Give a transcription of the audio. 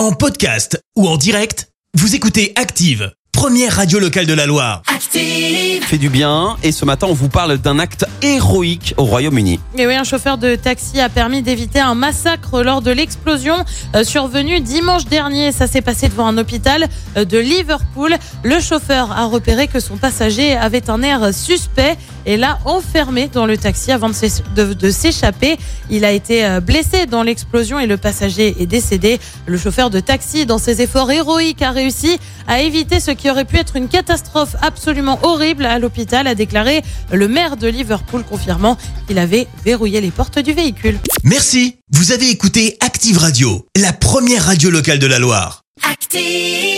En podcast ou en direct, vous écoutez Active, première radio locale de la Loire. Active. fait du bien et ce matin on vous parle d'un acte héroïque au Royaume-Uni. Et oui, un chauffeur de taxi a permis d'éviter un massacre lors de l'explosion euh, survenue dimanche dernier. Ça s'est passé devant un hôpital euh, de Liverpool. Le chauffeur a repéré que son passager avait un air suspect et l'a enfermé dans le taxi avant de s'é- de- de s'échapper. Il a été euh, blessé dans l'explosion et le passager est décédé. Le chauffeur de taxi, dans ses efforts héroïques, a réussi à éviter ce qui aurait pu être une catastrophe absolument horrible à l'hôpital, a déclaré le maire de Liverpool, confirmant qu'il avait verrouillé les portes du véhicule. Merci, vous avez écouté Active Radio, la première radio locale de la Loire. Active.